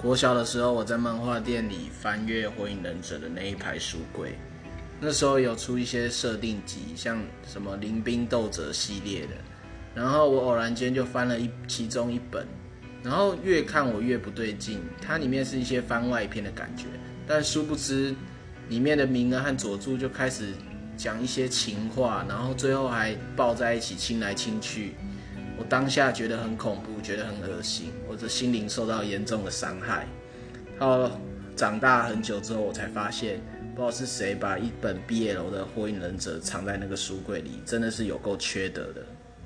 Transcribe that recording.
国小的时候，我在漫画店里翻阅《火影忍者》的那一排书柜，那时候有出一些设定集，像什么《临兵斗者》系列的，然后我偶然间就翻了一其中一本，然后越看我越不对劲，它里面是一些番外篇的感觉，但殊不知里面的鸣人和佐助就开始讲一些情话，然后最后还抱在一起亲来亲去。我当下觉得很恐怖，觉得很恶心，我的心灵受到严重的伤害。到长大很久之后，我才发现，不知道是谁把一本毕业楼的《火影忍者》藏在那个书柜里，真的是有够缺德的。